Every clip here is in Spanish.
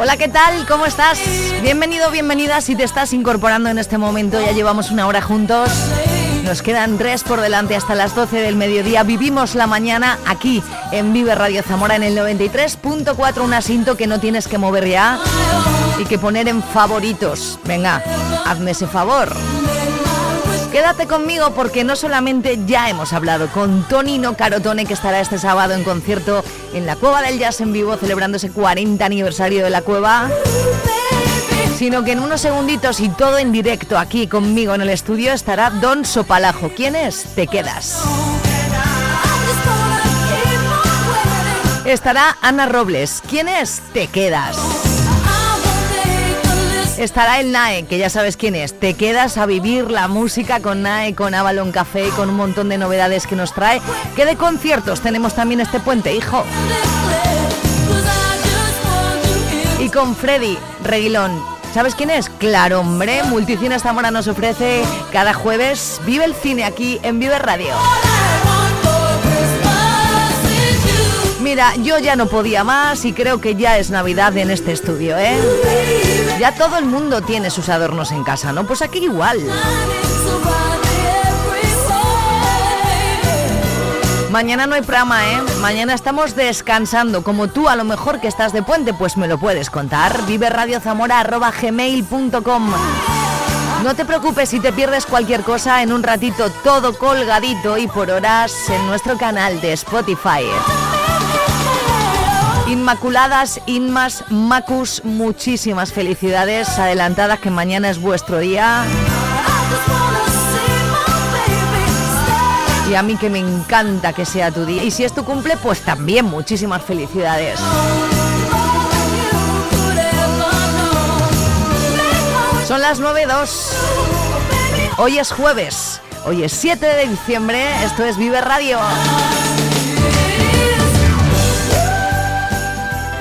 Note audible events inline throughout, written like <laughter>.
Hola, ¿qué tal? ¿Cómo estás? Bienvenido, bienvenida si te estás incorporando en este momento. Ya llevamos una hora juntos. Nos quedan tres por delante hasta las 12 del mediodía. Vivimos la mañana aquí en Vive Radio Zamora en el 93.4, un asinto que no tienes que mover ya y que poner en favoritos. Venga, hazme ese favor. Quédate conmigo porque no solamente ya hemos hablado con Tonino Carotone que estará este sábado en concierto en la Cueva del Jazz en vivo celebrando ese 40 aniversario de la cueva, sino que en unos segunditos y todo en directo aquí conmigo en el estudio estará Don Sopalajo. ¿Quién es? Te quedas. Estará Ana Robles. ¿Quién es? Te quedas. Estará el NAE, que ya sabes quién es. Te quedas a vivir la música con NAE, con Avalon Café, con un montón de novedades que nos trae. ¿Qué de conciertos tenemos también este puente, hijo? Y con Freddy Reguilón. ¿Sabes quién es? Claro, hombre. Multicine Zamora nos ofrece cada jueves Vive el cine aquí en Vive Radio. Mira, yo ya no podía más y creo que ya es Navidad en este estudio, ¿eh? Ya todo el mundo tiene sus adornos en casa, ¿no? Pues aquí igual. Mañana no hay programa, ¿eh? Mañana estamos descansando. Como tú, a lo mejor que estás de puente, pues me lo puedes contar. Vive gmail.com No te preocupes si te pierdes cualquier cosa en un ratito, todo colgadito y por horas en nuestro canal de Spotify. Inmaculadas, Inmas, Macus, muchísimas felicidades adelantadas que mañana es vuestro día. Y a mí que me encanta que sea tu día. Y si es tu cumple, pues también muchísimas felicidades. Son las 9.02. Hoy es jueves. Hoy es 7 de diciembre. Esto es Vive Radio.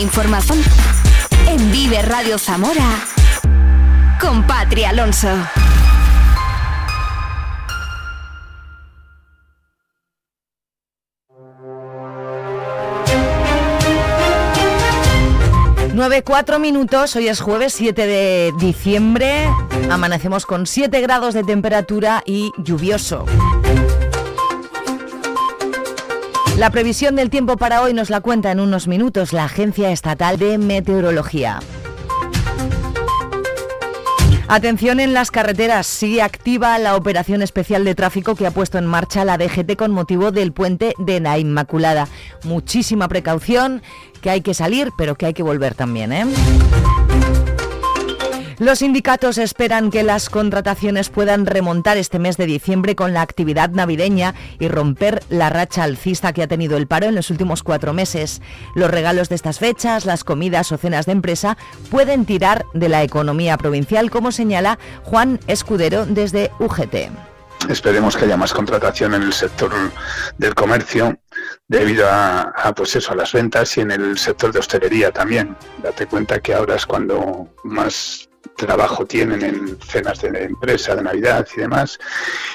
Información en Vive Radio Zamora con Patri Alonso. Nueve, cuatro minutos, hoy es jueves 7 de diciembre, amanecemos con 7 grados de temperatura y lluvioso. La previsión del tiempo para hoy nos la cuenta en unos minutos la Agencia Estatal de Meteorología. Atención en las carreteras, sigue activa la operación especial de tráfico que ha puesto en marcha la DGT con motivo del puente de la Inmaculada. Muchísima precaución, que hay que salir, pero que hay que volver también, ¿eh? Los sindicatos esperan que las contrataciones puedan remontar este mes de diciembre con la actividad navideña y romper la racha alcista que ha tenido el paro en los últimos cuatro meses. Los regalos de estas fechas, las comidas o cenas de empresa pueden tirar de la economía provincial, como señala Juan Escudero desde UGT. Esperemos que haya más contratación en el sector del comercio debido a, pues eso, a las ventas y en el sector de hostelería también. Date cuenta que ahora es cuando más trabajo tienen en cenas de empresa, de Navidad y demás,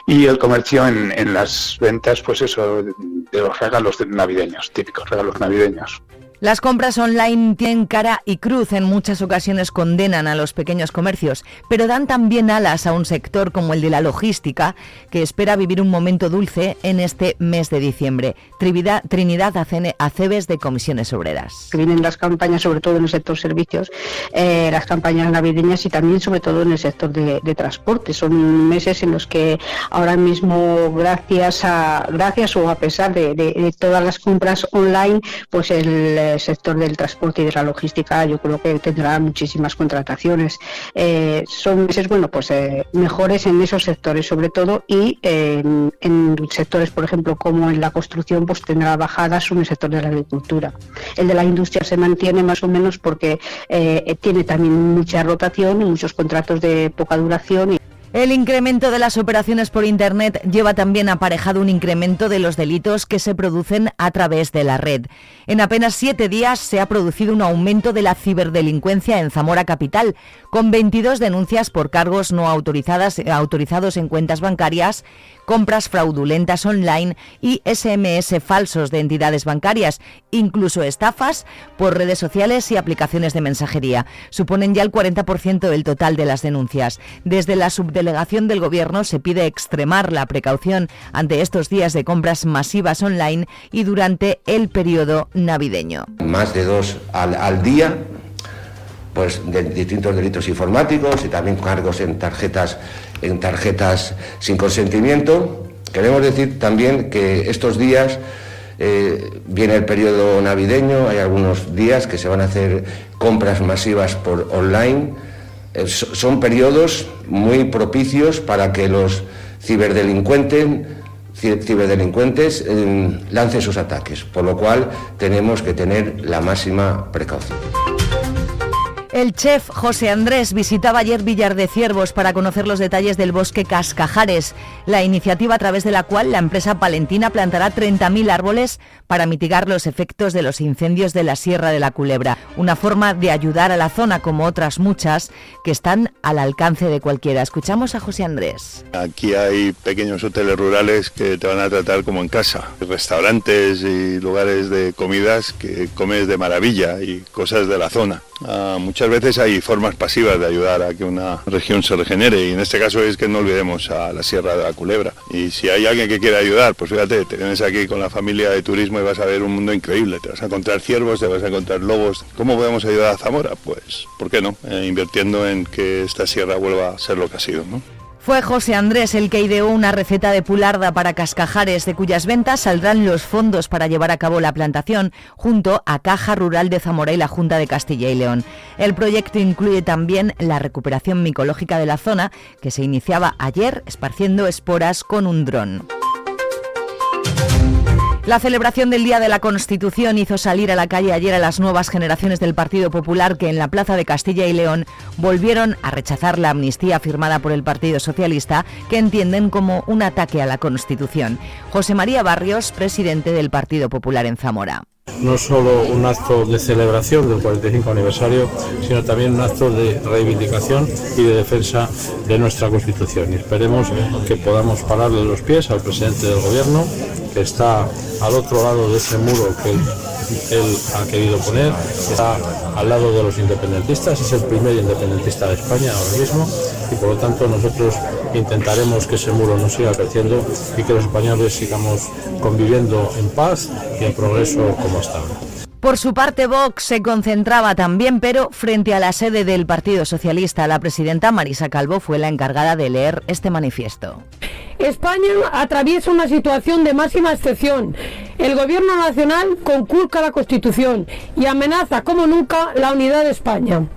y el comercio en, en las ventas, pues eso, de los regalos navideños, típicos regalos navideños. Las compras online tienen cara y cruz, en muchas ocasiones condenan a los pequeños comercios, pero dan también alas a un sector como el de la logística, que espera vivir un momento dulce en este mes de diciembre. Trinidad, Trinidad Aceves de Comisiones Obreras. Vienen las campañas, sobre todo en el sector servicios, eh, las campañas navideñas y también sobre todo en el sector de, transporte. Son meses en los que ahora mismo, gracias a gracias o a pesar de, de todas las compras online, pues el sector del transporte y de la logística yo creo que tendrá muchísimas contrataciones. Eh, son meses, bueno, pues eh, mejores en esos sectores sobre todo y en, sectores, por ejemplo, como en la construcción, pues tendrá bajadas en el sector de la agricultura. El de la industria se mantiene más o menos porque eh, tiene también mucha rotación y muchos contratos de poca duración. Y el incremento de las operaciones por Internet lleva también aparejado un incremento de los delitos que se producen a través de la red. En apenas siete días se ha producido un aumento de la ciberdelincuencia en Zamora Capital, con 22 denuncias por cargos no autorizadas, autorizados en cuentas bancarias compras fraudulentas online y SMS falsos de entidades bancarias, incluso estafas por redes sociales y aplicaciones de mensajería. Suponen ya el 40% del total de las denuncias. Desde la subdelegación del Gobierno se pide extremar la precaución ante estos días de compras masivas online y durante el periodo navideño. Más de dos al, día pues de distintos delitos informáticos y también cargos en tarjetas en tarjetas sin consentimiento. Queremos decir también que estos días eh, viene el periodo navideño, hay algunos días que se van a hacer compras masivas por online. Eh, son periodos muy propicios para que los ciberdelincuentes, ciberdelincuentes eh, lancen sus ataques, por lo cual tenemos que tener la máxima precaución. El chef José Andrés visitaba ayer Villar de Ciervos para conocer los detalles del bosque Cascajares, la iniciativa a través de la cual la empresa palentina plantará 30.000 árboles para mitigar los efectos de los incendios de la Sierra de la Culebra. Una forma de ayudar a la zona, como otras muchas, que están al alcance de cualquiera. Escuchamos a José Andrés. Aquí hay pequeños hoteles rurales que te van a tratar como en casa, restaurantes y lugares de comidas que comes de maravilla y cosas de la zona. Muchas veces hay formas pasivas de ayudar a que una región se regenere y en este caso es que no olvidemos a la Sierra de la Culebra. Y si hay alguien que quiera ayudar, pues fíjate, te vienes aquí con la familia de turismo y vas a ver un mundo increíble. Te vas a encontrar ciervos, te vas a encontrar lobos. ¿Cómo podemos ayudar a Zamora? Pues, ¿por qué no? Eh, invirtiendo en que esta sierra vuelva a ser lo que ha sido, ¿no? Fue José Andrés el que ideó una receta de pularda para cascajares, de cuyas ventas saldrán los fondos para llevar a cabo la plantación, junto a Caja Rural de Zamora y la Junta de Castilla y León. El proyecto incluye también la recuperación micológica de la zona, que se iniciaba ayer esparciendo esporas con un dron. La celebración del Día de la Constitución hizo salir a la calle ayer a las nuevas generaciones del Partido Popular que en la Plaza de Castilla y León volvieron a rechazar la amnistía firmada por el Partido Socialista que entienden como un ataque a la Constitución. José María Barrios, presidente del Partido Popular en Zamora no solo un acto de celebración del 45 aniversario, sino también un acto de reivindicación y de defensa de nuestra Constitución. Y esperemos que podamos pararle los pies al presidente del Gobierno, que está al otro lado de ese muro que él, ha querido poner, está al lado de los independentistas, es el primer independentista de España ahora mismo y por lo tanto nosotros intentaremos que ese muro no siga creciendo y que los españoles sigamos conviviendo en paz y en progreso como hasta ahora. Por su parte, Vox se concentraba también, pero frente a la sede del Partido Socialista, la presidenta Marisa Calvo fue la encargada de leer este manifiesto. España atraviesa una situación de máxima excepción. El Gobierno Nacional conculca la Constitución y amenaza como nunca la unidad de España.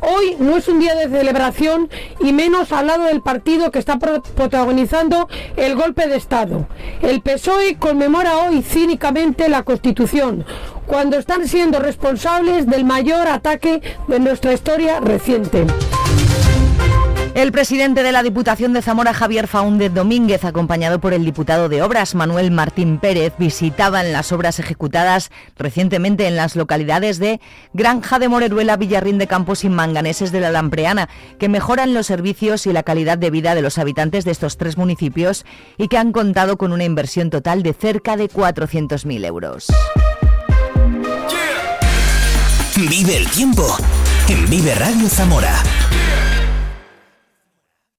Hoy no es un día de celebración y menos al lado del partido que está protagonizando el golpe de Estado. El PSOE conmemora hoy cínicamente la Constitución, cuando están siendo responsables del mayor ataque de nuestra historia reciente. El presidente de la Diputación de Zamora, Javier Faúndez Domínguez, acompañado por el diputado de Obras, Manuel Martín Pérez, visitaban las obras ejecutadas recientemente en las localidades de Granja de Moreruela, Villarrín de Campos y Manganeses de la Lampreana, que mejoran los servicios y la calidad de vida de los habitantes de estos tres municipios y que han contado con una inversión total de cerca de 400.000 euros. Vive el tiempo en Vive Radio Zamora.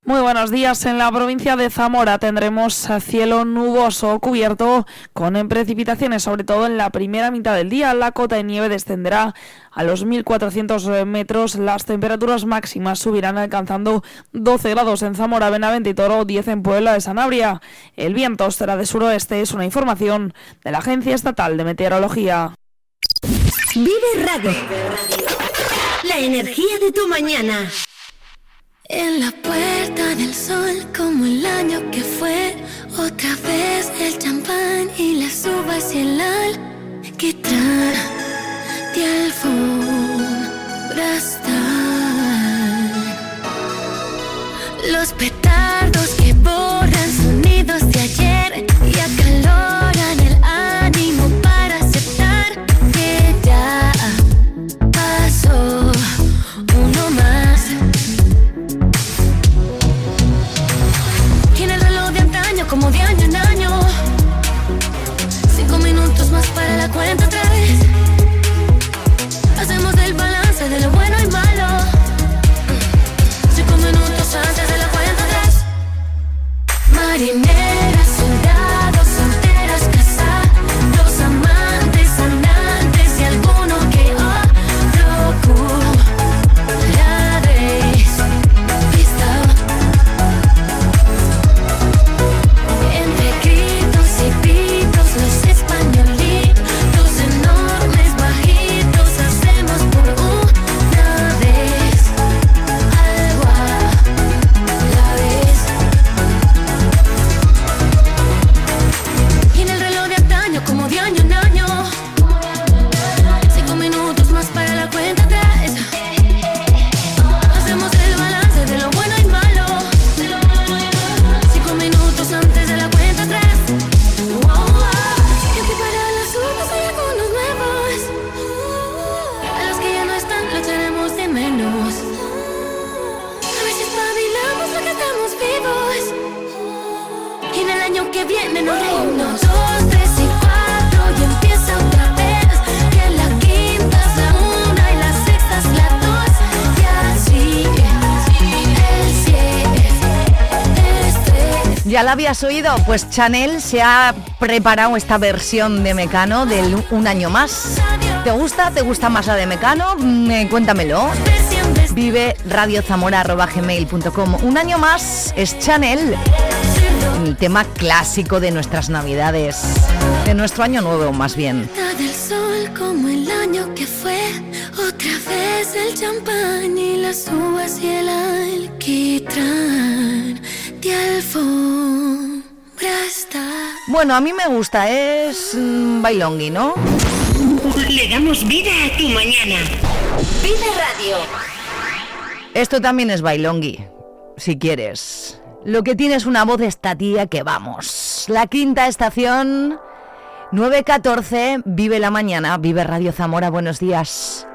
Muy buenos días. En la provincia de Zamora tendremos cielo nuboso cubierto con precipitaciones, sobre todo en la primera mitad del día. La cota de nieve descenderá a los 1.400 metros. Las temperaturas máximas subirán alcanzando 12 grados en Zamora, Benavente y Toro, 10 en Puebla de Sanabria. El viento será de suroeste. Es una información de la Agencia Estatal de Meteorología. Vive Radio. La energía de tu mañana. En la puerta del sol, como el año que fue, otra vez el champán y las uvas y el alquitrán de alfombra. Los petardos que borran sonidos de ayer y acaloran el cuenta tres. ¿Ya la habías oído? Pues Chanel se ha preparado esta versión de Mecano del Un Año Más. ¿Te gusta? ¿Te gusta más la de Mecano? Mm, cuéntamelo. Vive radiozamora.gmail.com Un año más es Chanel. El tema clásico de nuestras navidades. De nuestro año nuevo, más bien. Otra vez el champán. Bueno, a mí me gusta, es mm, bailongui, ¿no? Le damos vida a tu mañana. Vive Radio. Esto también es bailongui, si quieres. Lo que tiene es una voz de esta tía que vamos. La quinta estación, 9.14, vive la mañana, vive Radio Zamora, buenos días.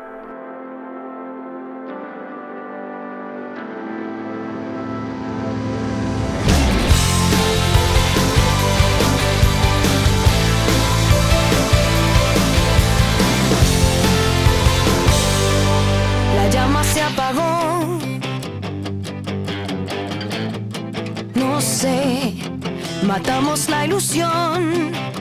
Ilusión.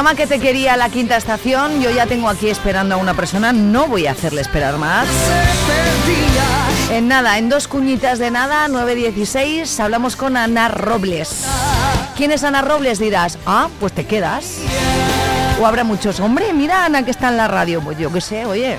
Llama que te quería la quinta estación. Yo ya tengo aquí esperando a una persona. No voy a hacerle esperar más. En nada, en dos cuñitas de nada, 9.16, hablamos con Ana Robles. ¿Quién es Ana Robles? Dirás, ah, pues te quedas. O habrá muchos, hombre, mira Ana que está en la radio. Pues yo qué sé, oye.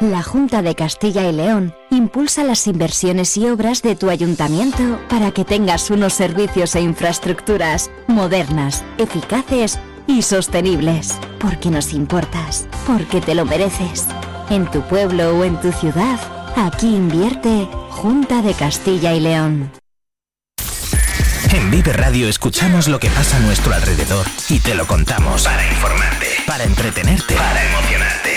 La Junta de Castilla y León impulsa las inversiones y obras de tu ayuntamiento para que tengas unos servicios e infraestructuras modernas, eficaces y sostenibles. Porque nos importas, porque te lo mereces. En tu pueblo o en tu ciudad, aquí invierte Junta de Castilla y León. En Vive Radio escuchamos lo que pasa a nuestro alrededor y te lo contamos. Para informarte, para entretenerte, para emocionarte.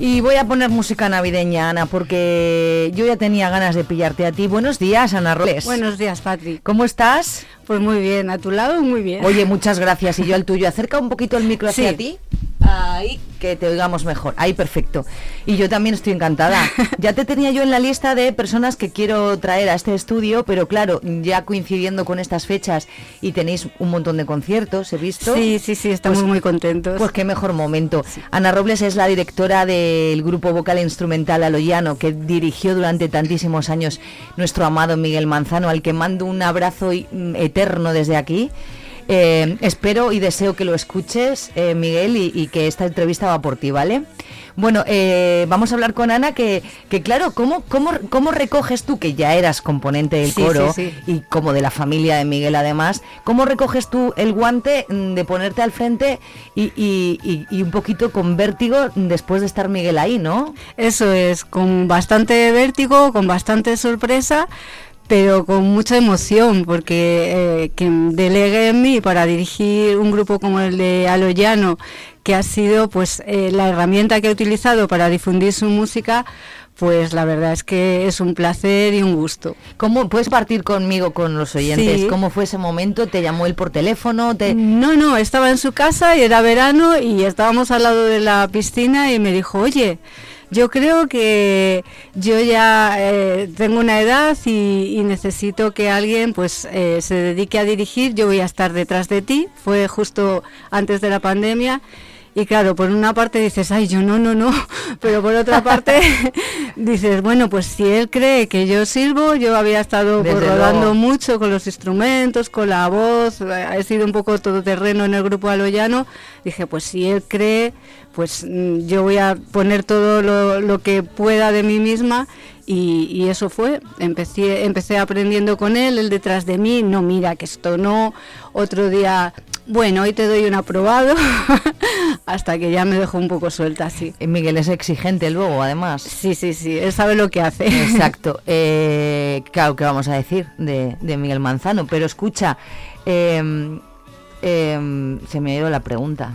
Y voy a poner música navideña, Ana, porque yo ya tenía ganas de pillarte a ti. Buenos días, Ana Robles. Buenos días, Patri. ¿Cómo estás? Pues muy bien, a tu lado muy bien. Oye, muchas gracias. Y yo al tuyo. Acerca un poquito el micro hacia Sí. ti. Ahí, que te oigamos mejor. Ahí, perfecto. Y yo también estoy encantada. <laughs> Ya te tenía yo en la lista de personas que quiero traer a este estudio, pero claro, ya coincidiendo con estas fechas y tenéis un montón de conciertos, he visto. Sí, sí, sí, estamos muy contentos. Pues qué mejor momento. Ana Robles es la directora del grupo vocal e instrumental Aloyano, que dirigió durante tantísimos años nuestro amado Miguel Manzano, al que mando un abrazo mm, eterno desde aquí. Eh, espero y deseo que lo escuches, eh, Miguel, y, y que esta entrevista va por ti, ¿vale? Bueno, eh, vamos a hablar con Ana, que, que claro, ¿cómo, cómo, ¿cómo recoges tú, que ya eras componente del Sí, coro sí, y como de la familia de Miguel además, ¿cómo recoges tú el guante de ponerte al frente y, y- y- y un poquito con vértigo después de estar Miguel ahí, ¿no? Eso es, con bastante vértigo, con bastante sorpresa, pero con mucha emoción, porque eh, que delegue en mí para dirigir un grupo como el de Aloyano, que ha sido pues eh, la herramienta que he utilizado para difundir su música, pues la verdad es que es un placer y un gusto. ¿Cómo puedes partir conmigo con los oyentes? Sí. ¿Cómo fue ese momento? ¿Te llamó él por teléfono? ¿Te... No, no, estaba en su casa y era verano y estábamos al lado de la piscina y me dijo, oye, yo creo que yo ya eh, tengo una edad y, y necesito que alguien pues eh, se dedique a dirigir, yo voy a estar detrás de ti, fue justo antes de la pandemia. Y claro, por una parte dices, ay, yo no, no, no, <laughs> pero por otra parte <laughs> dices, bueno, pues si él cree que yo sirvo, yo había estado pues, rodando mucho con los instrumentos, con la voz, eh, he sido un poco todoterreno en el grupo Aloyano, dije, pues si él cree, pues mm, yo voy a poner todo lo, lo que pueda de mí misma y, y eso fue, empecé, empecé aprendiendo con él, él detrás de mí, no mira que esto no, otro día, bueno, hoy te doy un aprobado, <laughs> hasta que ya me dejó un poco suelta así. Eh, Miguel es exigente luego, además. Sí, sí, sí, él sabe lo que hace. Exacto. <laughs> Eh, claro, ¿qué vamos a decir de, de Miguel Manzano? Pero escucha, eh, eh, se me ha ido la pregunta.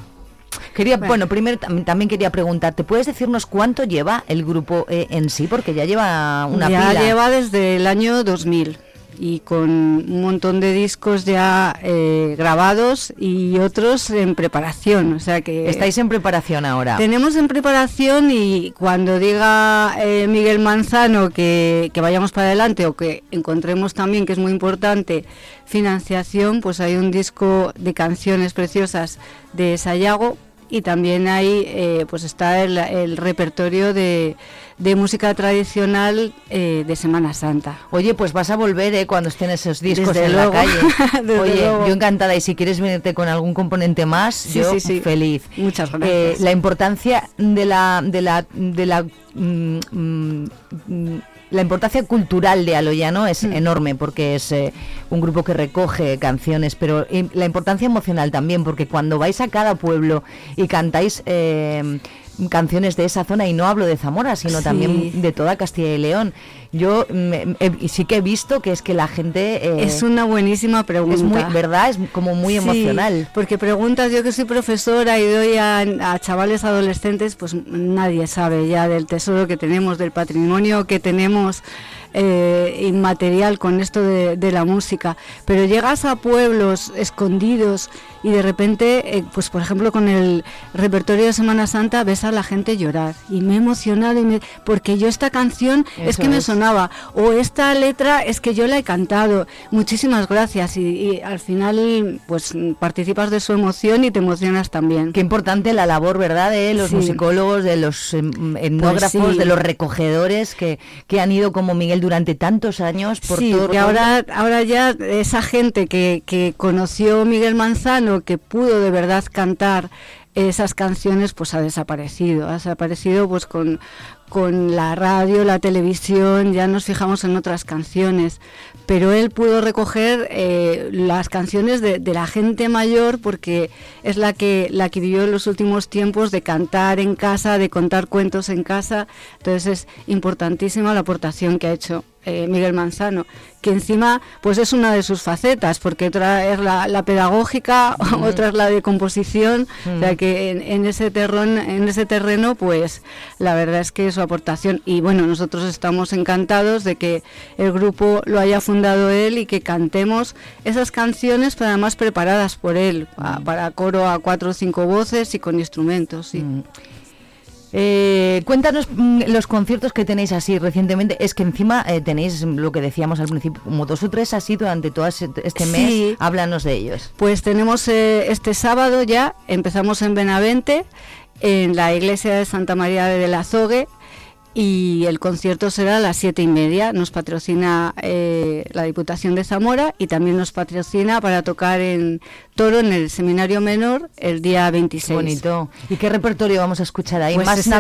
Quería, bueno, Bueno. primero tam- también quería preguntarte, ¿puedes decirnos cuánto lleva el grupo eh, en sí? Porque ya lleva una ya pila. lleva desde el año 2000. Y con un montón de discos ya eh, grabados y otros en preparación. O sea que Estáis en preparación ahora. tenemos en preparación y cuando diga eh, Miguel Manzano que, que vayamos para adelante o que encontremos también, que es muy importante, financiación, pues hay un disco de canciones preciosas de Sayago y también hay, eh, pues está el, el repertorio de, de música tradicional eh, de Semana Santa. Oye, pues vas a volver eh, cuando estén esos discos <laughs> Desde en luego, la calle. Oye, luego. yo encantada. Y si quieres venirte con algún componente más, Sí, yo sí, sí. feliz. Muchas Eh, gracias. la importancia de la de la de la mm, mm, mm, la importancia cultural de Aloyano es Mm. enorme porque es eh, un grupo que recoge canciones, pero eh, la importancia emocional también, porque cuando vais a cada pueblo y cantáis eh, canciones de esa zona, y no hablo de Zamora, sino Sí. también de toda Castilla y León, yo he- sí que he visto que es que la gente... eh, Es una buenísima pregunta. es muy, ¿verdad? Es como muy Sí, emocional. Porque preguntas, yo que soy profesora y doy a, a chavales adolescentes, pues nadie sabe ya del tesoro que tenemos, del patrimonio que tenemos eh, inmaterial con esto de, de la música. Pero llegas a pueblos escondidos y de repente, eh, pues por ejemplo con el repertorio de Semana Santa ves a la gente llorar. Y me he emocionado y me- porque yo esta canción es Eso que me es. sonaba o esta letra es que yo la he cantado. Muchísimas gracias y, y al final pues participas de su emoción y te emocionas también. Qué importante la labor, ¿verdad? De los Sí. Pues musicólogos, de los em, etnógrafos, sí. de los recogedores que, que han ido como Miguel durante tantos años por sí, todo que ahora, ahora ya esa gente que, que conoció Miguel Manzano, que pudo de verdad cantar esas canciones, pues ha desaparecido. Ha desaparecido pues con, con la radio, la televisión, ya nos fijamos en otras canciones. Pero él pudo recoger eh, las canciones de, de la gente mayor porque es la que, la que vivió en los últimos tiempos de cantar en casa, de contar cuentos en casa. Entonces es importantísima la aportación que ha hecho eh, Miguel Manzano, que encima pues es una de sus facetas, porque otra es la, la pedagógica, <laughs> Mm. otra es la de composición, o sea Mm. que en, en ese terreno, en ese terreno, pues la verdad es que su aportación y bueno nosotros estamos encantados de que el grupo lo haya fundado él y que cantemos esas canciones, pero además preparadas por él a- para coro a cuatro o cinco voces y con instrumentos. sí. Eh, cuéntanos mm, los conciertos que tenéis así recientemente. Es que encima eh, tenéis lo que decíamos al principio, como dos o tres así durante todo este mes. Sí. Háblanos de ellos. Pues tenemos eh, este sábado ya, empezamos en Benavente, en la iglesia de Santa María de la Azogue, y el concierto será a las siete y media. Nos patrocina eh, la Diputación de Zamora y también nos patrocina para tocar en Toro, en el Seminario Menor, el día 26. Bonito. ¿Y qué repertorio vamos a escuchar ahí? Pues ¿Más es el-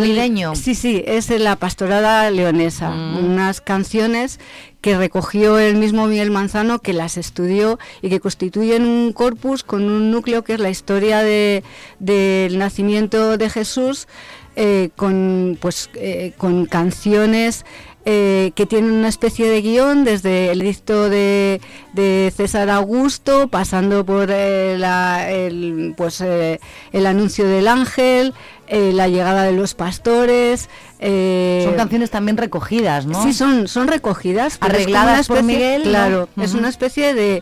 sí, sí, es en la pastorada leonesa. Mm. Unas canciones que recogió el mismo Miguel Manzano, que las estudió y que constituyen un corpus con un núcleo que es la historia de- del nacimiento de Jesús, eh, con, pues, eh, con canciones. eh, que tienen una especie de guion desde el edicto de, de César Augusto, pasando por eh, la- el, pues, eh, el anuncio del ángel, eh, la llegada de los pastores. eh, Son canciones también recogidas, ¿no? Sí, son, son recogidas. Arregladas por Miguel, ¿no? Claro, es una especie de,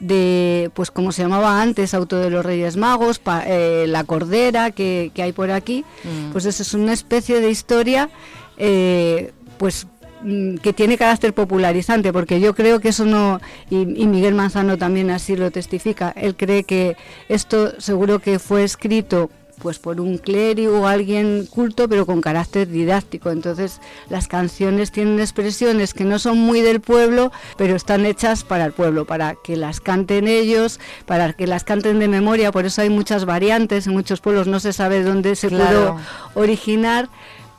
de, pues como se llamaba antes, Auto de los Reyes Magos, pa- eh, La Cordera que, que hay por aquí. Mm. Pues eso es una especie de historia, eh, pues mm, que tiene carácter popularizante, porque yo creo que eso no, y, y Miguel Manzano también así lo testifica, él cree que esto seguro que fue escrito pues por un clérigo o alguien culto pero con carácter didáctico entonces las canciones tienen expresiones que no son muy del pueblo pero están hechas para el pueblo para que las canten ellos para que las canten de memoria por eso hay muchas variantes en muchos pueblos no se sabe dónde se Claro. pudo originar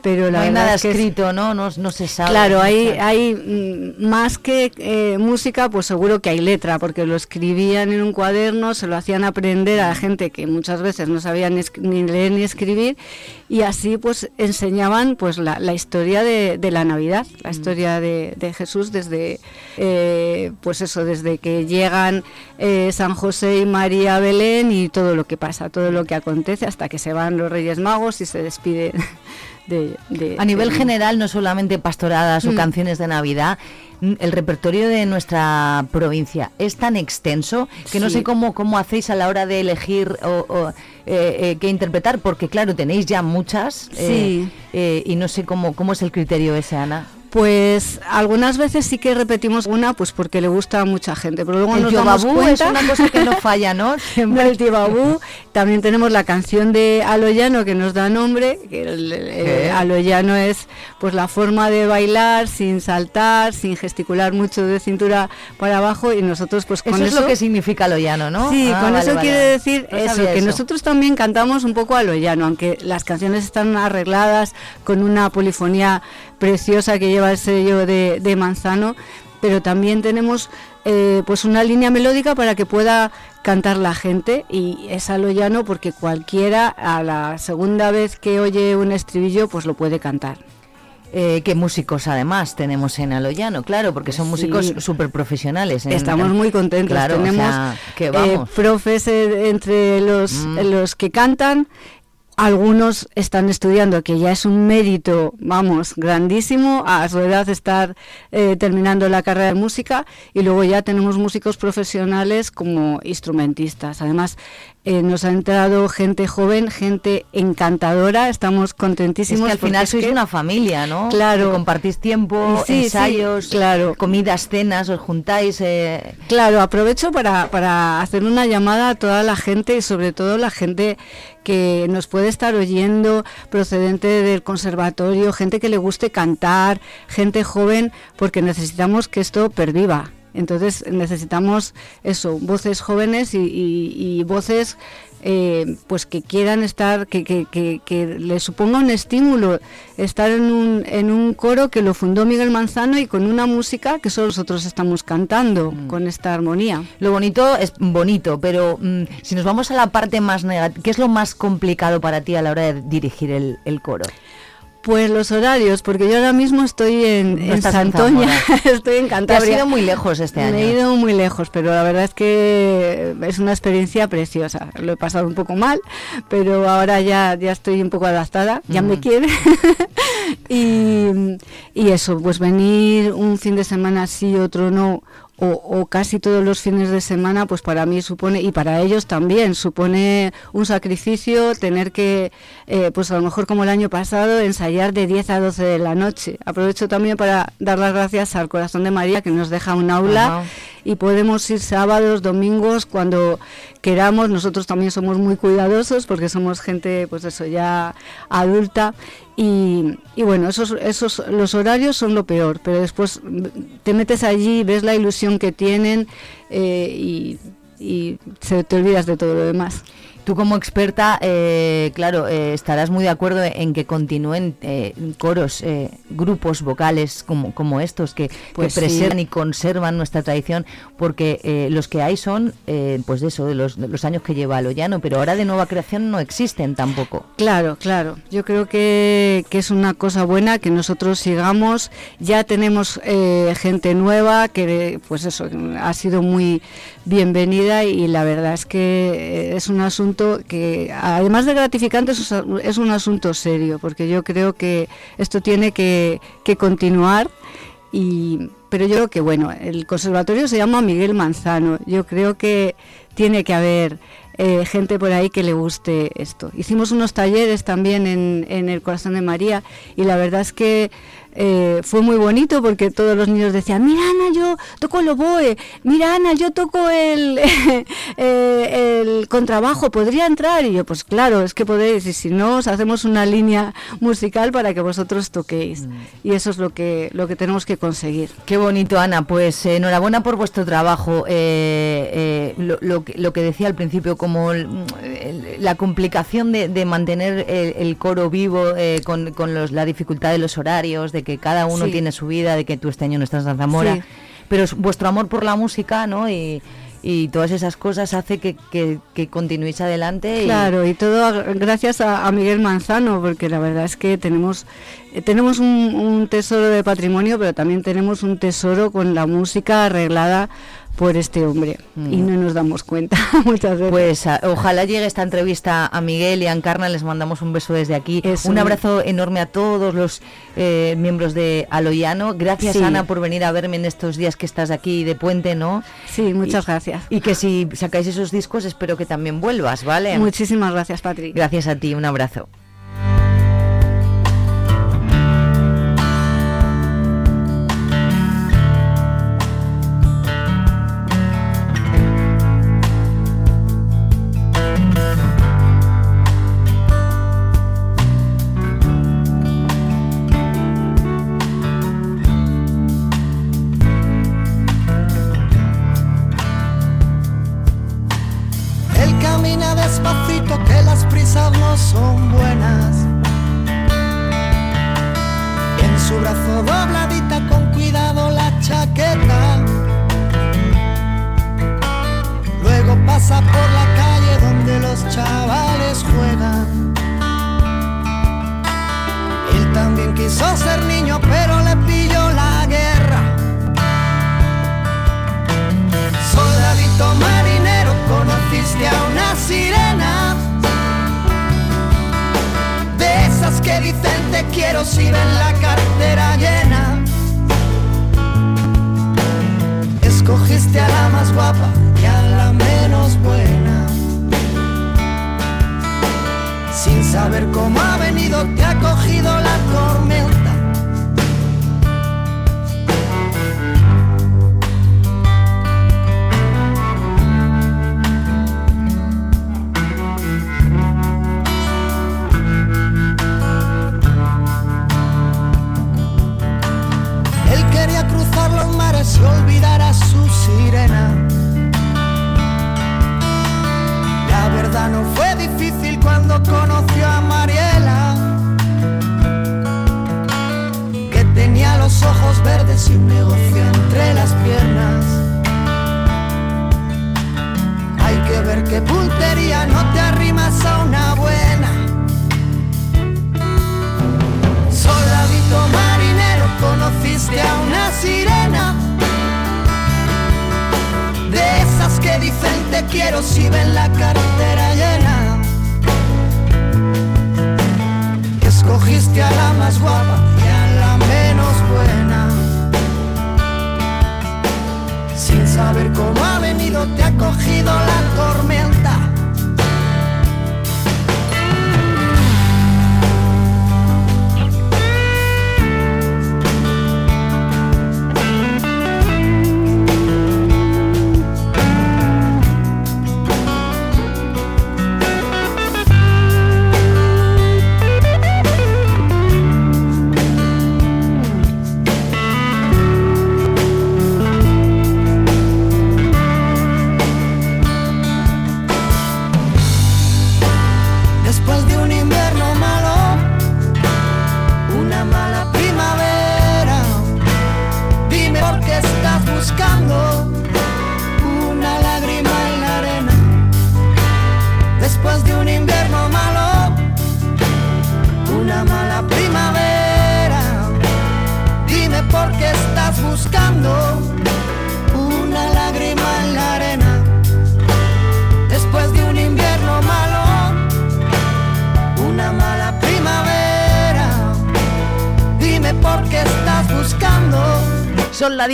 pero la no hay nada es que es- escrito, ¿no? ¿no? No se sabe. Claro, hay, hay mm, más que eh, música, pues seguro que hay letra, porque lo escribían en un cuaderno, se lo hacían aprender a la gente que muchas veces no sabían ni, leer ni escribir, y así pues enseñaban pues la, la historia de, de la Navidad, la historia de, de Jesús desde, eh, pues eso, desde que llegan eh, San José y María a Belén y todo lo que pasa, todo lo que acontece hasta que se van los Reyes Magos y se despiden <laughs> de- de- A nivel de- general, no solamente pastoradas o Mm. canciones de Navidad, mm, el repertorio de nuestra provincia es tan extenso que no sé cómo, cómo hacéis a la hora de elegir o, o, eh, eh, qué interpretar, porque claro, tenéis ya muchas eh, Sí. eh, y no sé cómo, cómo es el criterio ese, Ana. Pues algunas veces sí que repetimos una, pues porque le gusta a mucha gente, pero luego El nos damos cuenta... es una cosa que no falla, ¿no? <laughs> No, el tibabú. También tenemos la canción de Aloyano que nos da nombre. Que el. Aloyano es pues la forma de bailar sin saltar, sin gesticular mucho de cintura para abajo y nosotros pues con Eso eso... es lo que significa lo llano, ¿no? Sí, Ah, con vale, eso vale. quiere decir No eso, que eso. nosotros también cantamos un poco a lo llano, aunque las canciones están arregladas con una polifonía preciosa que lleva el sello de, de Manzano, pero también tenemos eh, pues una línea melódica para que pueda cantar la gente y es a lo llano porque cualquiera a la segunda vez que oye un estribillo pues lo puede cantar. Eh, ¿Qué músicos además tenemos en Aloyano? Claro, porque son músicos Sí. súper profesionales. en- Estamos muy contentos. Claro, o Tenemos sea, que eh, vamos. profes eh, entre los, Mm. los que cantan. Algunos están estudiando, que ya es un mérito, vamos, grandísimo, a su edad estar eh, terminando la carrera de música, y luego ya tenemos músicos profesionales como instrumentistas. Además, eh, nos ha entrado gente joven, gente encantadora, estamos Es contentísimos. que al final es sois que- una familia, ¿no? Claro. Que compartís tiempo, Sí, sí, ensayos, claro. comidas, cenas, os juntáis. eh, Claro, aprovecho para, para hacer una llamada a toda la gente y sobre todo la gente que nos puede estar oyendo procedente del conservatorio, gente que le guste cantar, gente joven, porque necesitamos que esto perviva. Entonces necesitamos eso, voces jóvenes y, y- y voces eh, pues que quieran estar, que, que, que, que les suponga un estímulo estar en un, en un coro que lo fundó Miguel Manzano y con una música que solo nosotros estamos cantando, con esta armonía. Lo bonito es bonito, pero mm, si nos vamos a la parte más negativa, ¿qué es lo más complicado para ti a la hora de dirigir el, el coro? Pues los horarios, porque yo ahora mismo estoy en, No en Santoña, <laughs> estoy en Te has Cantabria. ido muy lejos este año. Me he ido muy lejos, pero la verdad es que es una experiencia preciosa. Lo he pasado un poco mal, pero ahora ya, ya estoy un poco adaptada, ya me Mm. quiere. <laughs> y, y eso, pues venir un fin de semana sí, otro no, o, o casi todos los fines de semana, pues para mí supone, y para ellos también, supone un sacrificio tener que, eh, pues a lo mejor como el año pasado, ensayar de 10 a 12 de la noche. Aprovecho también para dar las gracias al Corazón de María que nos deja un aula Ajá. y podemos ir sábados, domingos, cuando queramos. Nosotros también somos muy cuidadosos porque somos gente, pues eso, ya adulta. Y, y bueno, esos, esos, los horarios son lo peor, pero después te metes allí, ves la ilusión que tienen eh, y, y se te olvidas de todo lo demás. Tú como experta, eh, claro, eh, estarás muy de acuerdo en que continúen eh, coros, eh, grupos vocales como, como estos que, que Pues sí. preservan y conservan nuestra tradición, porque eh, los que hay son, eh, pues de eso, de los, de los años que lleva Loyano, pero ahora de nueva creación no existen tampoco. Claro, claro. Yo creo que, que es una cosa buena que nosotros sigamos. Ya tenemos eh, gente nueva que, pues eso, ha sido muy bienvenida y la verdad es que es un asunto que, además de gratificante, es un asunto serio, porque yo creo que esto tiene que, que continuar. Y, pero yo creo que, bueno, el conservatorio se llama Miguel Manzano. Yo creo que tiene que haber eh, gente por ahí que le guste esto. Hicimos unos talleres también en, en el Corazón de María y la verdad es que eh, fue muy bonito porque todos los niños decían, mira Ana, yo toco el oboe, mira Ana, yo toco el, <laughs> eh, el contrabajo, ¿podría entrar? Y yo, pues claro, es que podéis, y si no, os hacemos una línea musical para que vosotros toquéis. Y eso es lo que, lo que tenemos que conseguir. Qué bonito, Ana. Pues eh, enhorabuena por vuestro trabajo. Eh, eh, lo, lo que, lo que decía al principio, como el- el- la complicación de, de mantener el, el coro vivo eh, con, con los- la dificultad de los horarios, de que cada uno Sí. tiene su vida, de que tú este año no estás en Zamora. Sí. Pero es vuestro amor por la música, ¿no? Y, y todas esas cosas hace que, que, que continuéis adelante. y- Claro, y todo gracias a, a Miguel Manzano, porque la verdad es que tenemos, eh, tenemos un, un tesoro de patrimonio, pero también tenemos un tesoro con la música arreglada por este hombre y no nos damos cuenta <laughs> muchas veces. Pues a- ojalá llegue esta entrevista a Miguel y a Encarna, les mandamos un beso desde aquí. Eso. Un abrazo enorme a todos los eh, miembros de Aloyano. Gracias Sí. Ana por venir a verme en estos días que estás aquí de puente, ¿no? Sí, muchas Y- gracias. Y que si sacáis esos discos espero que también vuelvas, ¿vale? Muchísimas gracias, Patrick. Gracias a ti, un abrazo.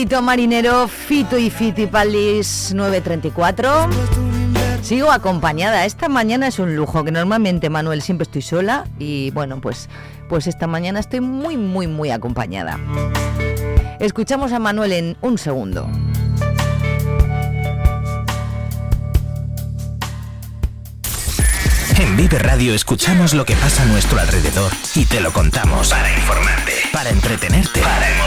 Marinero, Fito y Fitipalis 934. Sigo acompañada. Esta mañana es un lujo, que normalmente Manuel siempre estoy sola y bueno, pues, pues esta mañana estoy muy, muy, muy acompañada. Escuchamos a Manuel en un segundo. En Vive Radio escuchamos lo que pasa a nuestro alrededor y te lo contamos. Para informarte, para entretenerte, para.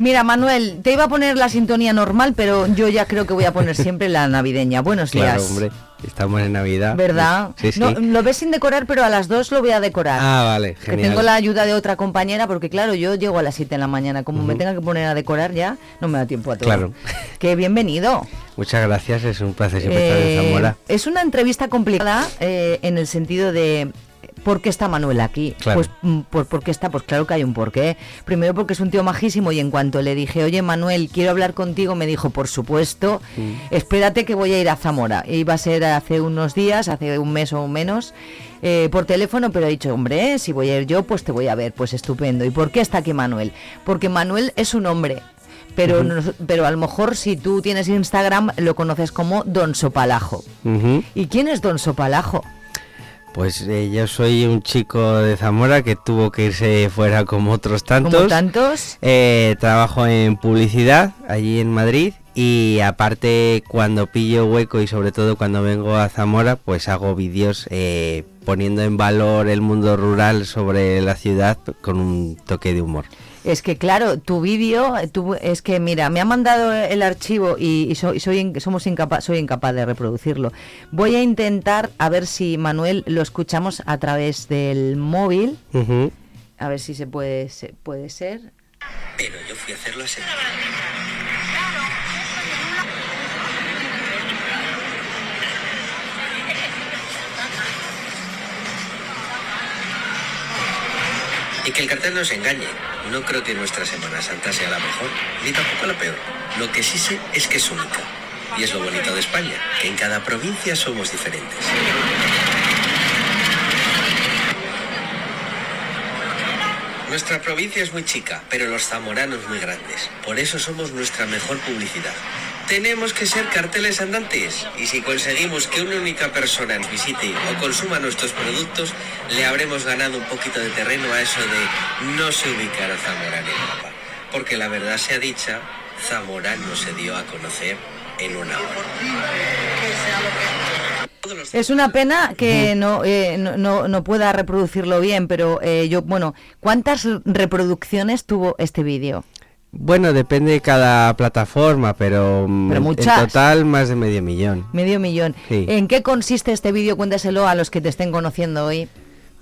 Mira, Manuel, te iba a poner la sintonía normal, pero yo ya creo que voy a poner siempre la navideña. Buenos Claro, días. hombre, estamos en Navidad. ¿Verdad? Sí, sí. No, lo ves sin decorar, pero a las dos lo voy a decorar. Ah, vale, Que genial. tengo la ayuda de otra compañera, porque claro, yo llego a las 7 de la mañana. Como me tenga que poner a decorar ya, no me da tiempo a todo. Claro. <laughs> Que bienvenido. Muchas gracias, es un placer siempre estar en Eh, Zamora. es una entrevista complicada eh, en el sentido de ¿por qué está Manuel aquí? Claro. Pues mm, por, ¿por qué está? Pues claro que hay un porqué. Primero porque es un tío majísimo y en cuanto le dije, oye Manuel, quiero hablar contigo, me dijo, por supuesto, espérate que voy a ir a Zamora. Iba a ser hace unos días, hace un mes o menos. eh, por teléfono, pero he dicho, hombre, si voy a ir yo, pues te voy a ver, pues estupendo. ¿Y por qué está aquí Manuel? Porque Manuel es un hombre, pero, nos- pero a lo mejor si tú tienes Instagram lo conoces como Don Sopalajo. ¿Y quién es Don Sopalajo? Pues eh, yo soy un chico de Zamora que tuvo que irse fuera como otros tantos. Como tantos. Eh, trabajo en publicidad allí en Madrid y aparte cuando pillo hueco y sobre todo cuando vengo a Zamora pues hago vídeos eh, poniendo en valor el mundo rural sobre la ciudad con un toque de humor. Es que claro, tu vídeo, eh, tu- es que mira, me ha mandado el archivo y, y soy, somos incapaz, soy incapaz de reproducirlo. Voy a intentar a ver si Manuel lo escuchamos a través del móvil, a ver si se puede, se- puede ser. Pero yo fui a hacerlo a Y que el cartel no se engañe. No creo que nuestra Semana Santa sea la mejor, ni tampoco la peor. Lo que sí sé es que es única. Y es lo bonito de España, que en cada provincia somos diferentes. Nuestra provincia es muy chica, pero los zamoranos muy grandes. Por eso somos nuestra mejor publicidad. Tenemos que ser carteles andantes y si conseguimos que una única persona nos visite o consuma nuestros productos, le habremos ganado un poquito de terreno a eso de no se ubicar a Zamora en Europa. Porque la verdad sea dicha, Zamora no se dio a conocer en una hora. Es una pena que no, eh, no, no, no pueda reproducirlo bien, pero eh, yo, bueno, ¿cuántas reproducciones tuvo este vídeo? Bueno, depende de cada plataforma, pero, mm, en total más de medio millón. Medio millón. Sí. ¿En qué consiste este vídeo? Cuéntaselo a los que te estén conociendo hoy.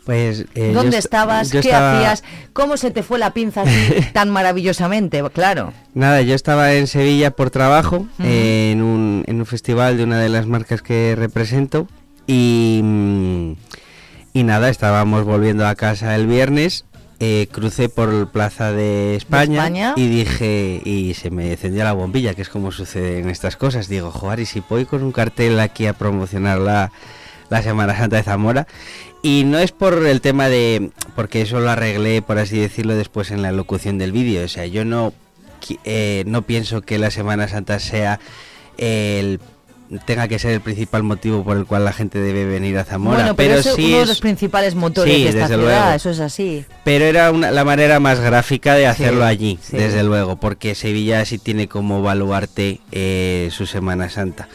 Pues, eh, ¿Dónde est- estabas? yo ¿Qué estaba- hacías? ¿Cómo se te fue la pinza así <laughs> tan maravillosamente? Claro. Nada, yo estaba en Sevilla por trabajo, eh, en, un, en un festival de una de las marcas que represento y, mm, y nada, estábamos volviendo a casa el viernes, eh, crucé por Plaza de España, España? y dije, y se me encendió la bombilla, que es como sucede en estas cosas, digo, joder, y si voy con un cartel aquí a promocionar la, la Semana Santa de Zamora. Y no es por el tema de, porque eso lo arreglé, por así decirlo, después en la locución del vídeo. O sea, yo no, eh, no pienso que la Semana Santa sea el tenga que ser el principal motivo por el cual la gente debe venir a Zamora, bueno, pero, pero, es sí uno de los principales motores Sí, de esta ciudad, luego. eso es así. pero era una- la manera más gráfica de hacerlo Sí, allí, desde luego, porque Sevilla sí tiene como baluarte eh, su Semana Santa.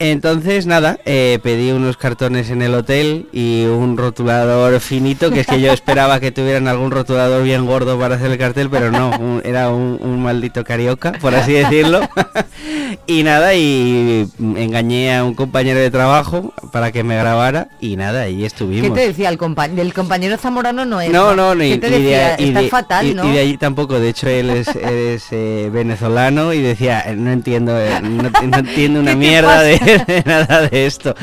Entonces, nada, eh, pedí unos cartones en el hotel y un rotulador finito, que es que yo esperaba que tuvieran algún rotulador bien gordo para hacer el cartel, pero no, un- era un, un maldito carioca, por así decirlo. <laughs> y nada, y engañé a un compañero de trabajo para que me grabara y nada, ¿Qué estuvimos. te decía el compañero? Del compañero zamorano no es. No, no, ni, ¿Qué te de- decía? y Estás de- fatal, y- ¿no? y de allí tampoco. De hecho, él es, él es, eh, venezolano y decía, "Eh, no entiendo, eh, no, no entiendo una <laughs> ¿Qué mierda de, nada de esto.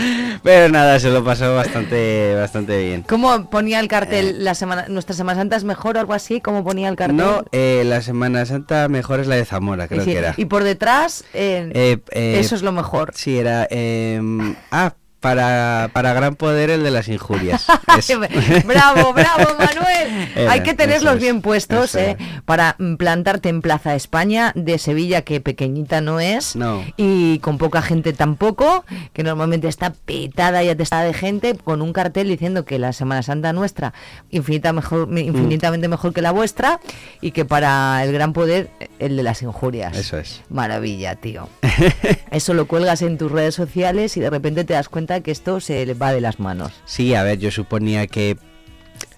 Pero nada, se lo pasó bastante, bastante bien. ¿Cómo ponía el cartel la semana, nuestra Semana Santa es mejor o algo así? ¿Cómo ponía el cartel? No, eh, la Semana Santa mejor es la de Zamora, creo sí, que era. y por detrás, eh, Eh, eh, eso es lo mejor. Sí, era... em, ah, para, para gran poder el de las injurias. <laughs> Bravo, bravo, Manuel. <laughs> Era, Hay que tenerlos es, bien puestos eh, para plantarte en Plaza España de Sevilla, que pequeñita no es, No. y con poca gente tampoco, que normalmente está petada y atestada de gente, con un cartel diciendo que la Semana Santa nuestra infinita mejor, Mm. infinitamente mejor que la vuestra, y que para el gran poder el de las injurias. Eso es. Maravilla, tío. <laughs> Eso lo cuelgas en tus redes sociales y de repente te das cuenta que esto se le va de las manos. Sí, a ver, yo suponía que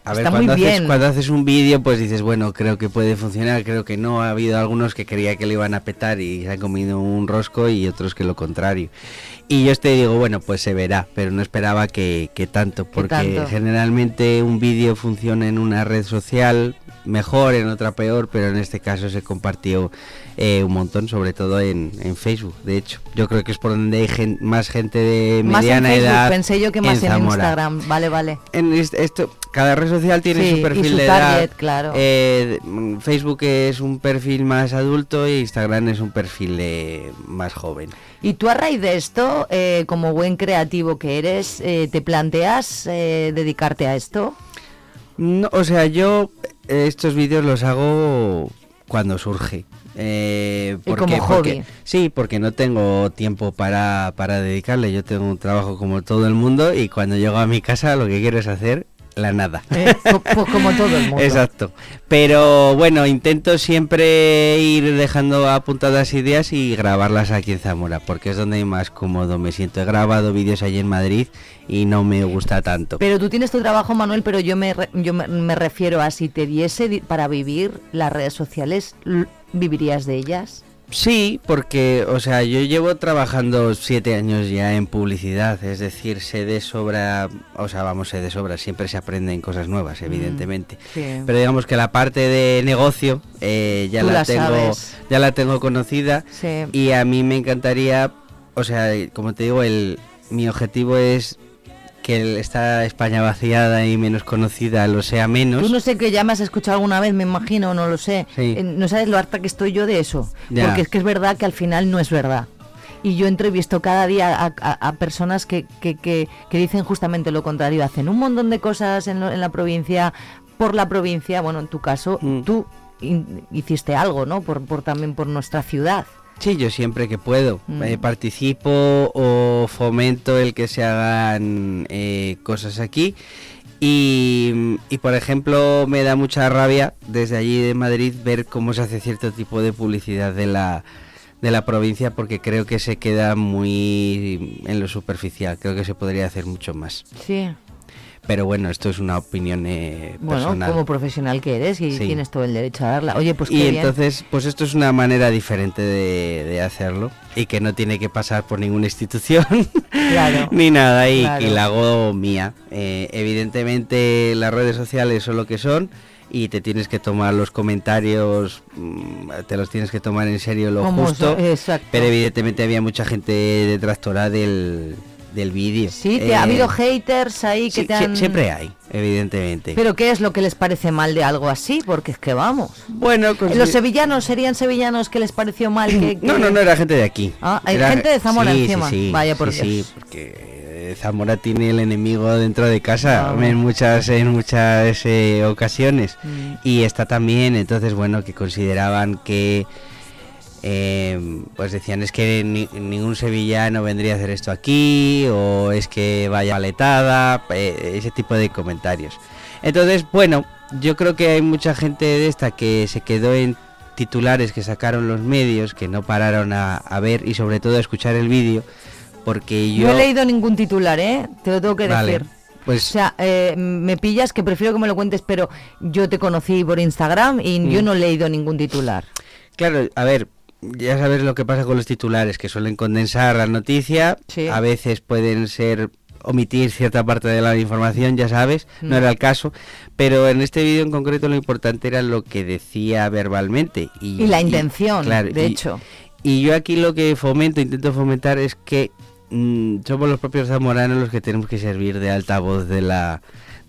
A ver, Está cuando muy haces, bien. cuando haces un vídeo, pues dices, bueno, creo que puede funcionar, creo que no. Ha habido algunos que creía que le iban a petar y se han comido un rosco y otros que lo contrario. Y yo te digo, bueno, pues se verá, pero no esperaba que, que tanto, porque tanto? generalmente un vídeo funciona en una red social mejor, en otra peor, pero en este caso se compartió eh, un montón, sobre todo en, en Facebook. De hecho, yo creo que es por donde hay gen- más gente de Más en mediana Facebook, edad. pensé yo que más en. Instagram. Vale, vale. En est- esto, cada red social tiene Sí, su y perfil su de target, edad. claro. Eh, Facebook es un perfil más adulto y Instagram es un perfil eh, más joven. Y tú a raíz de esto, eh, como buen creativo que eres, ¿te planteas dedicarte a esto? No, o sea, yo estos vídeos los hago cuando surge. Eh, Y como porque- hobby. sí, porque no tengo tiempo para, para dedicarle. Yo tengo un trabajo como todo el mundo y cuando llego a mi casa lo que quiero es hacer la nada. Pues como todo el mundo. Exacto. Pero bueno, intento siempre ir dejando apuntadas ideas y grabarlas aquí en Zamora, porque es donde más cómodo me siento. He grabado vídeos allí en Madrid y no me gusta tanto. Pero tú tienes tu trabajo, Manuel, pero yo me, re- yo me, me refiero a si te diese di- para vivir las redes sociales, ¿vivirías de ellas? Sí, porque, o sea, yo llevo trabajando siete años ya en publicidad, es decir, sé de sobra, o sea, vamos, sé de sobra, siempre se aprenden cosas nuevas, evidentemente. sí. Pero digamos que la parte de negocio eh, ya Tú la, la tengo, ya la tengo conocida Sí. y a mí me encantaría, o sea, como te digo, el, mi objetivo es que esta España vaciada y menos conocida lo sea menos. Tú no sé que ya me has escuchado alguna vez, me imagino, no lo sé. Sí. Eh, No sabes lo harta que estoy yo de eso. Ya. Porque es que es verdad que al final no es verdad. Y yo entrevisto cada día a, a- a personas que, que, que- que dicen justamente lo contrario. Hacen un montón de cosas en, lo- en la provincia, por la provincia. Bueno, en tu caso, Mm. tú in- hiciste algo, ¿no? Por, por también por nuestra ciudad. Sí, yo siempre que puedo Mm. eh, participo o fomento el que se hagan eh, cosas aquí. Y, y, por ejemplo me da mucha rabia desde allí de Madrid ver cómo se hace cierto tipo de publicidad de la, de la provincia porque creo que se queda muy en lo superficial, creo que se podría hacer mucho más. Sí. Pero bueno, esto es una opinión eh, Bueno, personal. como profesional que eres y Sí. tienes todo el derecho a darla. Oye, pues qué y bien. entonces, pues esto es una manera diferente de, de hacerlo y que no tiene que pasar por ninguna institución <laughs> Claro. <laughs> ni nada y, Claro. y la hago mía. Eh, evidentemente las redes sociales son lo que son y te tienes que tomar los comentarios, mm, te los tienes que tomar en serio lo Como justo, exacto. pero evidentemente había mucha gente detractora del, del vídeo. Sí, te Eh, ha habido haters ahí que sí, te sie- han... Siempre hay, evidentemente. Pero ¿qué es lo que les parece mal de algo así? Porque es que vamos. Bueno, Los sevillanos serían sevillanos que les pareció mal que... No, que- no, no era gente de aquí. Ah, hay Era- gente de Zamora sí, encima. sí, Vaya por sí, Dios. sí, porque eh, Zamora tiene el enemigo dentro de casa Ah. en muchas en muchas eh, ocasiones Mm. y está también, entonces bueno, que consideraban que eh, pues decían es que ni- ningún sevillano vendría a hacer esto aquí o es que vaya paletada, eh, ese tipo de comentarios. Entonces, bueno, yo creo que hay mucha gente de esta que se quedó en titulares que sacaron los medios, que no pararon a, a ver y sobre todo a escuchar el vídeo, porque yo... No he leído ningún titular, ¿eh? Te lo tengo que Vale, decir. pues- O sea, eh, me pillas que prefiero que me lo cuentes, pero yo te conocí por Instagram y Mm. yo no he leído ningún titular. Claro, a ver, ya sabes lo que pasa con los titulares, que suelen condensar la noticia, Sí. a veces pueden ser omitir cierta parte de la información, ya sabes, no Mm. era el caso, pero en este vídeo en concreto lo importante era lo que decía verbalmente. Y, Y la intención, claro, de y- hecho. Y yo aquí lo que fomento, intento fomentar es que mm, somos los propios zamoranos los que tenemos que servir de altavoz de la,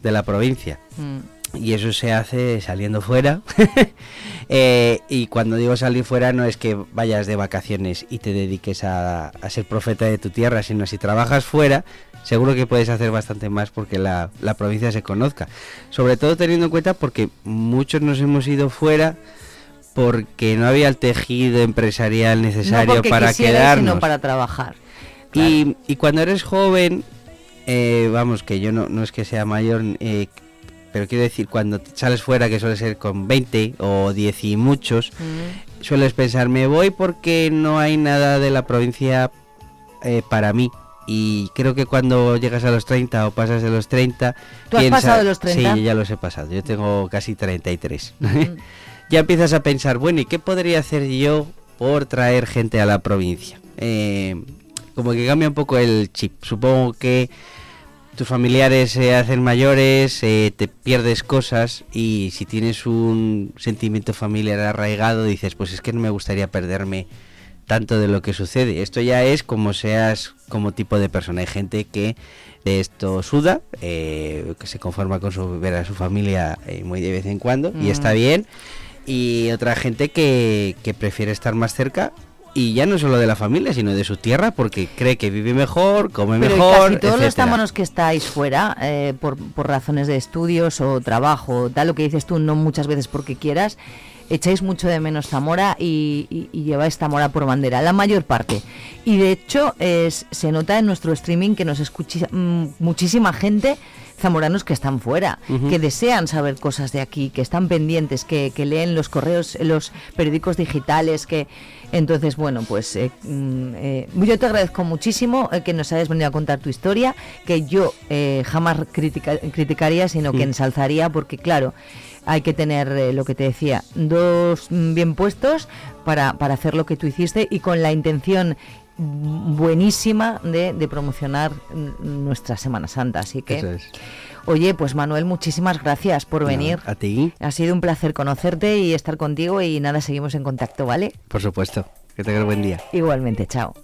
de la provincia. Mm. Y eso se hace saliendo fuera. <laughs> Eh, y cuando digo salir fuera no es que vayas de vacaciones y te dediques a, a ser profeta de tu tierra, sino si trabajas fuera, seguro que puedes hacer bastante más porque la, la provincia se conozca. Sobre todo teniendo en cuenta porque muchos nos hemos ido fuera porque no había el tejido empresarial necesario para quedarnos. sino para trabajar. Y, y cuando eres joven, eh, vamos, que yo no, no es que sea mayor, eh, pero quiero decir, cuando te sales fuera, que suele ser con 20 o 10 y muchos, Mm. sueles pensar, me voy porque no hay nada de la provincia eh, para mí. y creo que cuando llegas a los 30 o pasas de los 30... ¿Tú has pasado de los 30? Sí, ya los he pasado. Yo tengo casi 33. <laughs> ya empiezas a pensar, bueno, ¿y qué podría hacer yo por traer gente a la provincia? Eh, como que cambia un poco el chip. Supongo que tus familiares se hacen mayores, eh, te pierdes cosas y si tienes un sentimiento familiar arraigado dices, pues es que no me gustaría perderme tanto de lo que sucede. Esto ya es como seas como tipo de persona. Hay gente que de esto suda, eh, que se conforma con su, ver a su familia eh, muy de vez en cuando y está Mm. bien. Y otra gente que, que prefiere estar más cerca y ya no solo de la familia, sino de su tierra, porque cree que vive mejor, come Pero mejor. casi todos los támanos que estáis fuera, eh, por, por razones de estudios o trabajo, tal lo que dices tú, no muchas veces porque quieras, echáis mucho de menos Zamora y, y- y lleváis Zamora por bandera, la mayor parte. Y de hecho es- se nota en nuestro streaming que nos escucha mm, muchísima gente zamoranos que están fuera, que desean saber cosas de aquí, que están pendientes, que, que leen los correos, los periódicos digitales, que entonces bueno pues eh, mm, eh, yo te agradezco muchísimo eh, que nos hayas venido a contar tu historia, que yo eh, jamás critica- criticaría, sino que ensalzaría, porque claro hay que tener eh, lo que te decía, dos mm, bien puestos para, para hacer lo que tú hiciste y con la intención buenísima de, de promocionar mm, nuestra Semana Santa. Así que, Eso es. Oye, pues Manuel, muchísimas gracias por venir. a ti. Ha sido un placer conocerte y estar contigo y nada, seguimos en contacto, ¿vale? Por supuesto. Que tengas buen día. Igualmente, chao.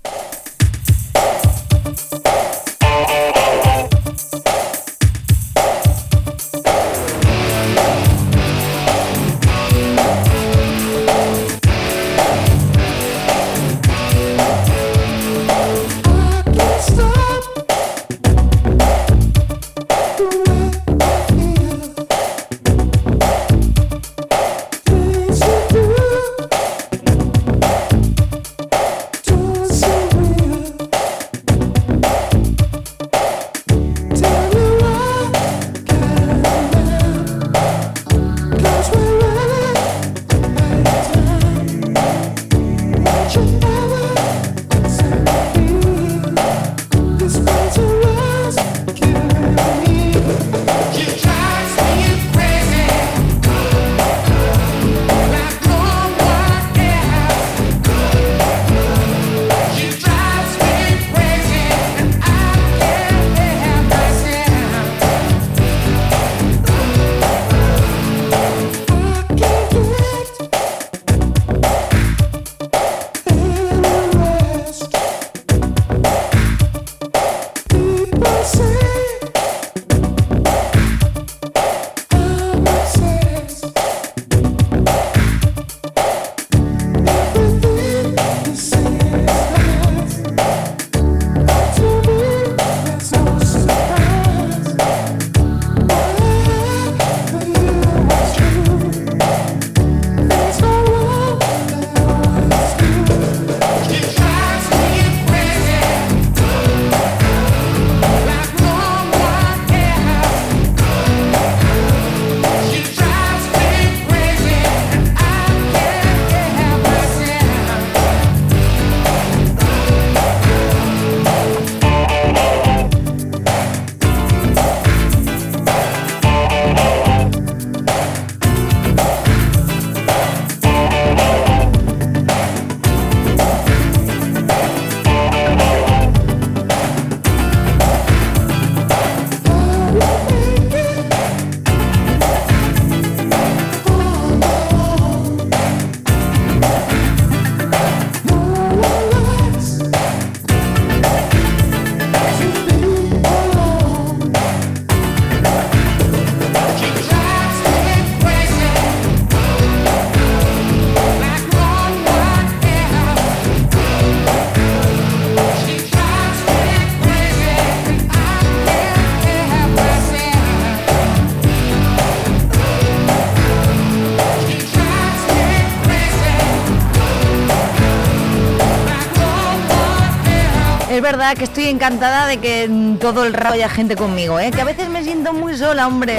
Que estoy encantada de que todo el rato haya gente conmigo, ¿eh? que a veces me siento muy sola, hombre.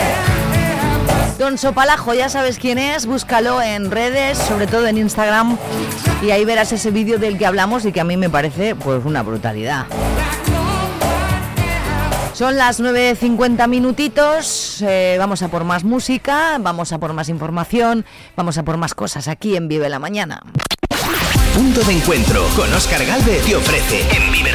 Don Sopalajo, ya sabes quién es, búscalo en redes, sobre todo en Instagram, y ahí verás ese vídeo del que hablamos y que a mí me parece pues una brutalidad. Son las 9.50 minutitos, eh, vamos a por más música, vamos a por más información, vamos a por más cosas aquí en Vive la Mañana. Punto de encuentro con Oscar Galvez te ofrece en Vive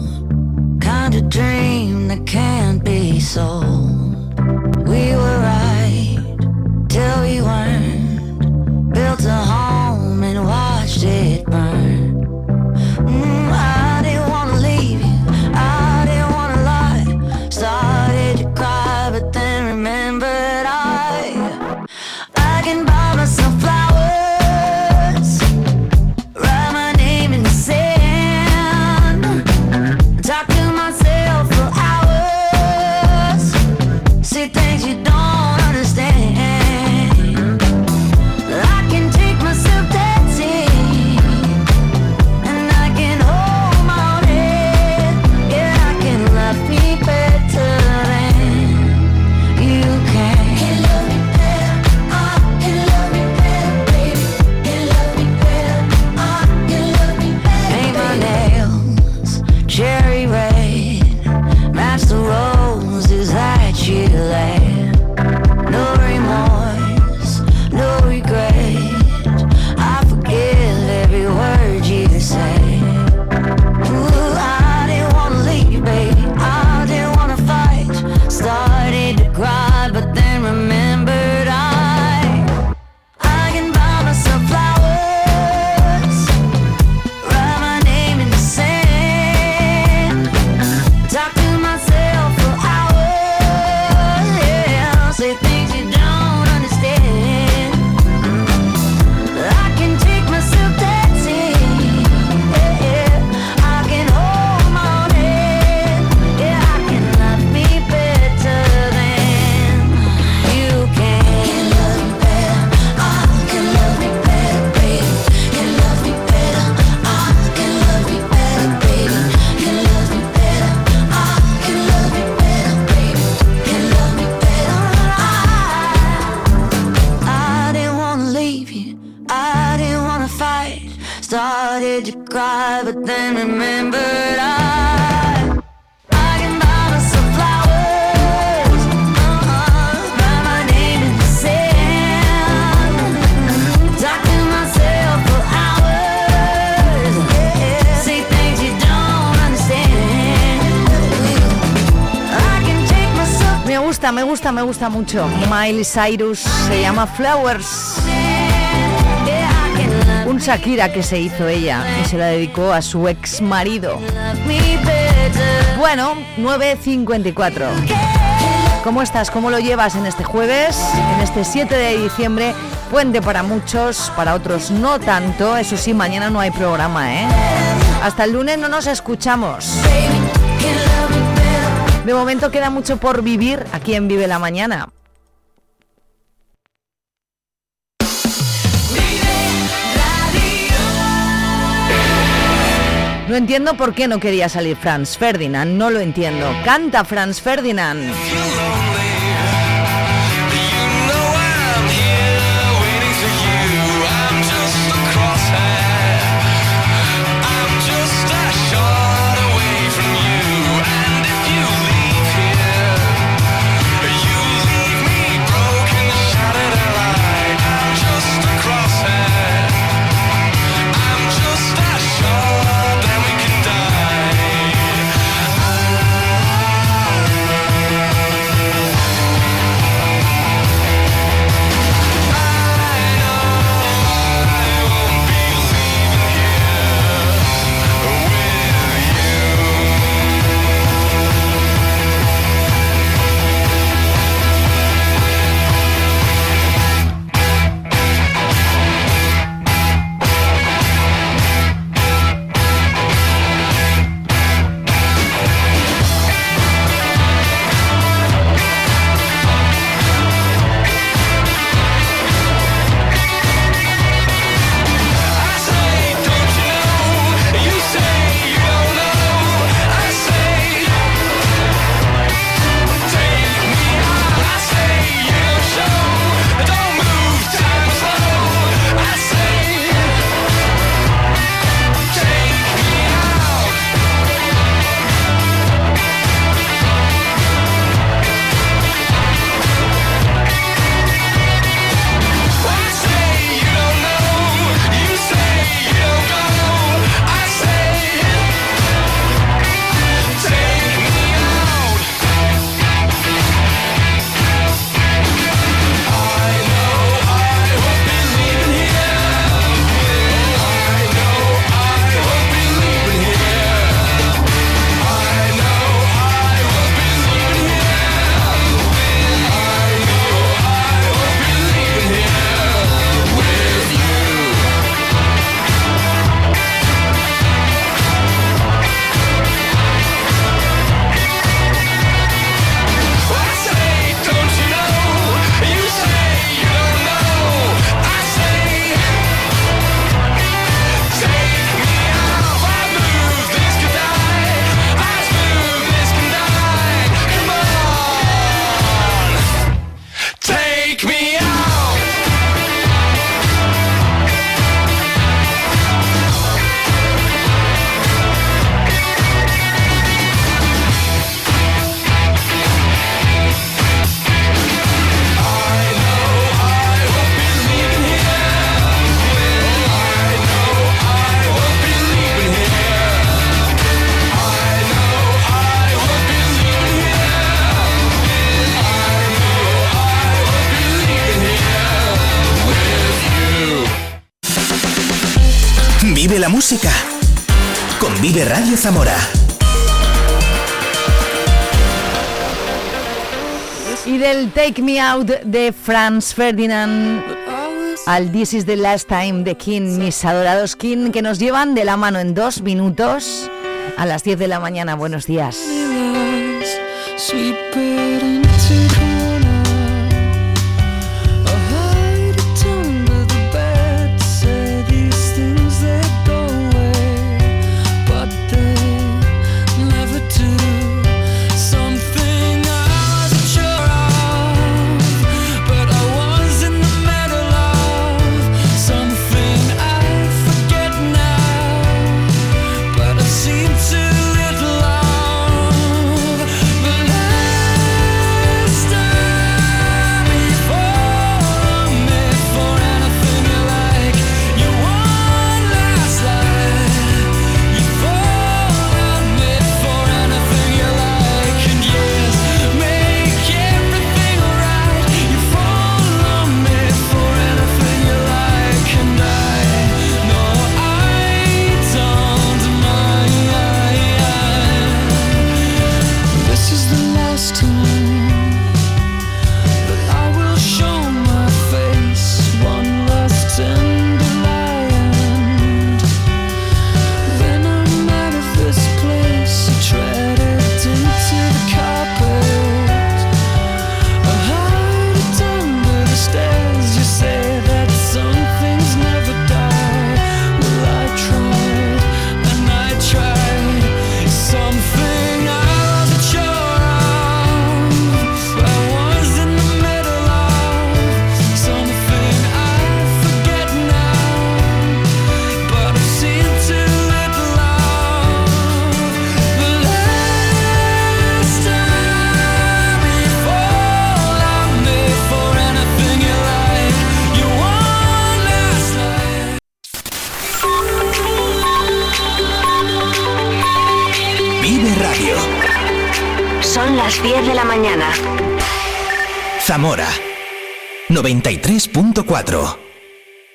Of dream that can't be sold. We were right till we weren't. Built a home gusta, me gusta, me gusta mucho. Miley Cyrus se llama Flowers. Un Shakira que se hizo ella y se la dedicó a su ex marido. Bueno, 9.54. ¿Cómo estás? ¿Cómo lo llevas en este jueves? En este 7 de diciembre, puente para muchos, para otros no tanto. Eso sí, mañana no hay programa, ¿eh? Hasta el lunes no nos escuchamos. De momento queda mucho por vivir aquí en Vive la Mañana. No entiendo por qué no quería salir Franz Ferdinand, no lo entiendo. Canta Franz Ferdinand. Take Me Out de Franz Ferdinand al This is the Last Time de King, mis adorados King, que nos llevan de la mano en dos minutos a las 10 de la mañana. Buenos días. 4